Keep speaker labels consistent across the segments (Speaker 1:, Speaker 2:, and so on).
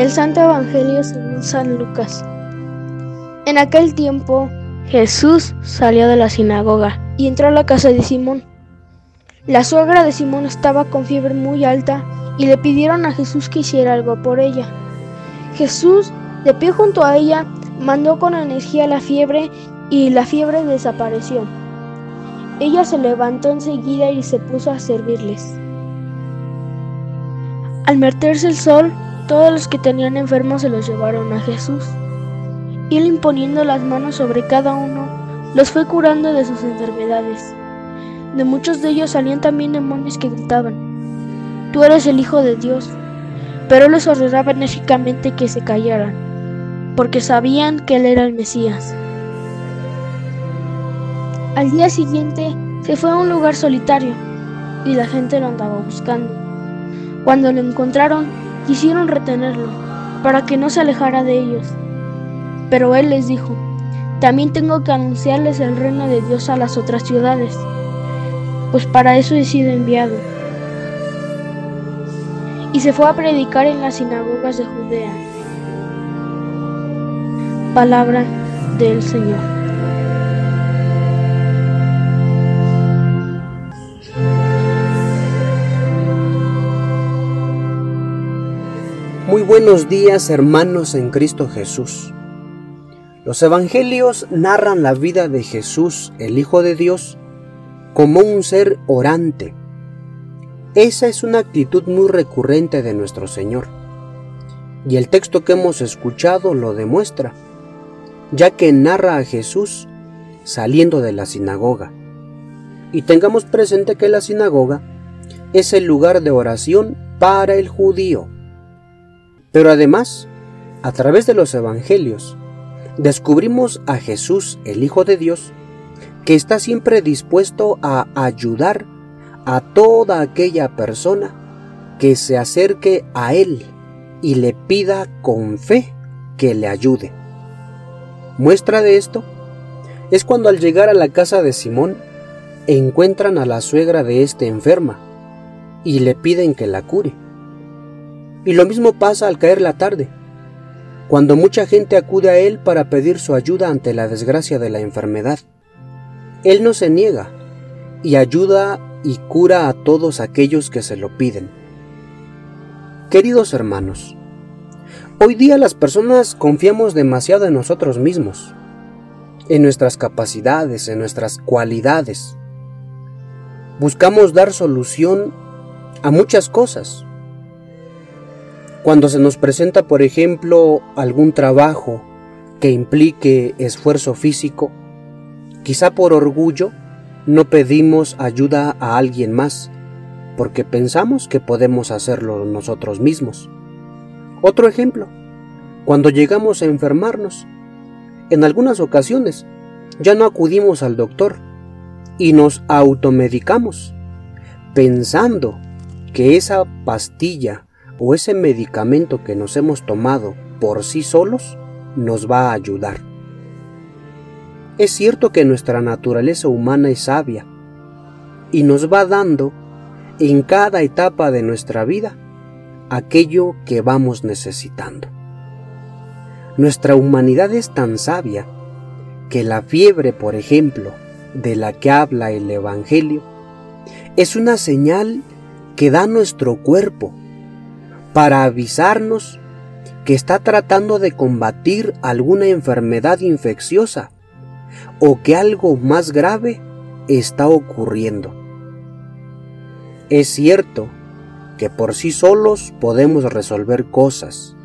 Speaker 1: Del Santo Evangelio según San Lucas. En aquel tiempo Jesús salió de la sinagoga y entró a la casa de Simón. La suegra de Simón estaba con fiebre muy alta y le pidieron a Jesús que hiciera algo por ella. Jesús, de pie junto a ella, mandó con energía la fiebre y la fiebre desapareció. Ella se levantó enseguida y se puso a servirles. Al meterse el sol, todos los que tenían enfermos se los llevaron a Jesús. Y él imponiendo las manos sobre cada uno, los fue curando de sus enfermedades. De muchos de ellos salían también demonios que gritaban, Tú eres el Hijo de Dios. Pero les ordenaba enérgicamente que se callaran, porque sabían que él era el Mesías. Al día siguiente se fue a un lugar solitario y la gente lo andaba buscando. Cuando lo encontraron, quisieron retenerlo para que no se alejara de ellos. Pero él les dijo, también tengo que anunciarles el reino de Dios a las otras ciudades, pues para eso he sido enviado. Y se fue a predicar en las sinagogas de Judea. Palabra del Señor.
Speaker 2: Muy buenos días hermanos en Cristo Jesús. Los evangelios narran la vida de Jesús, el Hijo de Dios, como un ser orante. Esa es una actitud muy recurrente de nuestro Señor. Y el texto que hemos escuchado lo demuestra, ya que narra a Jesús saliendo de la sinagoga. Y tengamos presente que la sinagoga es el lugar de oración para el judío. Pero además, a través de los Evangelios, descubrimos a Jesús, el Hijo de Dios, que está siempre dispuesto a ayudar a toda aquella persona que se acerque a Él y le pida con fe que le ayude. Muestra de esto es cuando al llegar a la casa de Simón encuentran a la suegra de este enferma y le piden que la cure. Y lo mismo pasa al caer la tarde, cuando mucha gente acude a Él para pedir su ayuda ante la desgracia de la enfermedad. Él no se niega y ayuda y cura a todos aquellos que se lo piden. Queridos hermanos, hoy día las personas confiamos demasiado en nosotros mismos, en nuestras capacidades, en nuestras cualidades. Buscamos dar solución a muchas cosas, cuando se nos presenta, por ejemplo, algún trabajo que implique esfuerzo físico, quizá por orgullo no pedimos ayuda a alguien más, porque pensamos que podemos hacerlo nosotros mismos. Otro ejemplo, cuando llegamos a enfermarnos, en algunas ocasiones ya no acudimos al doctor y nos automedicamos, pensando que esa pastilla o ese medicamento que nos hemos tomado por sí solos nos va a ayudar. Es cierto que nuestra naturaleza humana es sabia y nos va dando en cada etapa de nuestra vida aquello que vamos necesitando. Nuestra humanidad es tan sabia que la fiebre, por ejemplo, de la que habla el Evangelio, es una señal que da nuestro cuerpo para avisarnos que está tratando de combatir alguna enfermedad infecciosa o que algo más grave está ocurriendo. Es cierto que por sí solos podemos resolver cosas.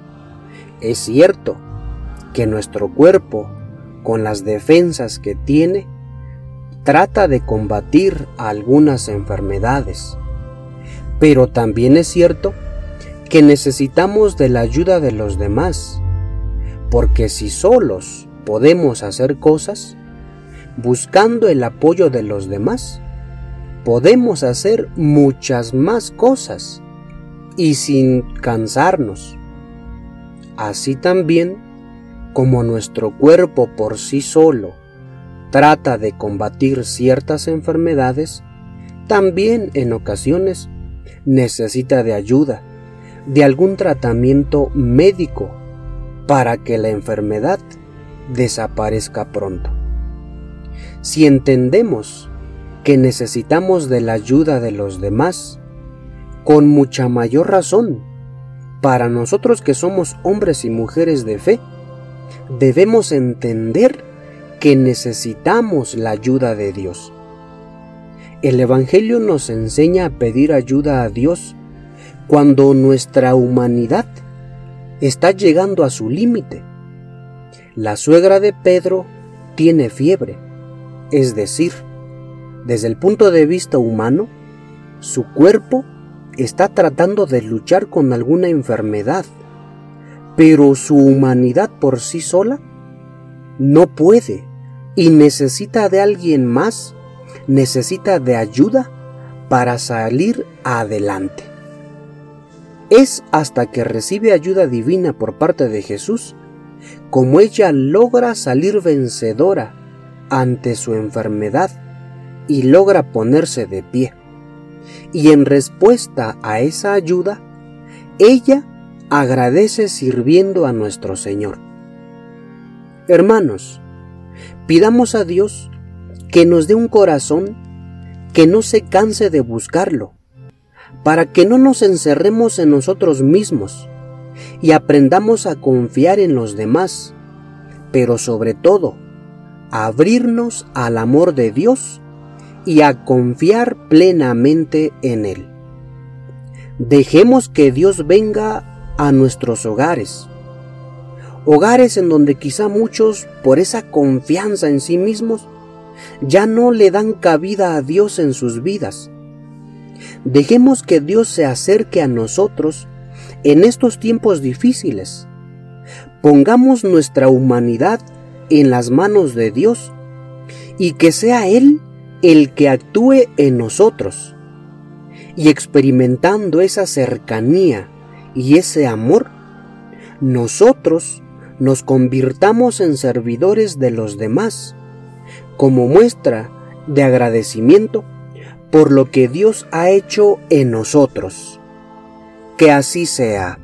Speaker 2: Es cierto que nuestro cuerpo, con las defensas que tiene, trata de combatir algunas enfermedades. Pero también es cierto que necesitamos de la ayuda de los demás, porque si solos podemos hacer cosas, buscando el apoyo de los demás, podemos hacer muchas más cosas y sin cansarnos. Así también, como nuestro cuerpo por sí solo trata de combatir ciertas enfermedades, también en ocasiones necesita de ayuda de algún tratamiento médico para que la enfermedad desaparezca pronto. Si entendemos que necesitamos de la ayuda de los demás, con mucha mayor razón, para nosotros que somos hombres y mujeres de fe, debemos entender que necesitamos la ayuda de Dios. El Evangelio nos enseña a pedir ayuda a Dios cuando nuestra humanidad está llegando a su límite. La suegra de Pedro tiene fiebre, es decir, desde el punto de vista humano, su cuerpo está tratando de luchar con alguna enfermedad, pero su humanidad por sí sola no puede y necesita de alguien más, necesita de ayuda para salir adelante. Es hasta que recibe ayuda divina por parte de Jesús como ella logra salir vencedora ante su enfermedad y logra ponerse de pie. Y en respuesta a esa ayuda, ella agradece sirviendo a nuestro Señor. Hermanos, pidamos a Dios que nos dé un corazón que no se canse de buscarlo, para que no nos encerremos en nosotros mismos y aprendamos a confiar en los demás, pero sobre todo, abrirnos al amor de Dios y a confiar plenamente en Él. Dejemos que Dios venga a nuestros hogares, hogares en donde quizá muchos, por esa confianza en sí mismos, ya no le dan cabida a Dios en sus vidas. Dejemos que Dios se acerque a nosotros en estos tiempos difíciles. Pongamos nuestra humanidad en las manos de Dios y que sea Él el que actúe en nosotros. Y experimentando esa cercanía y ese amor, nosotros nos convirtamos en servidores de los demás, como muestra de agradecimiento por lo que Dios ha hecho en nosotros. Que así sea.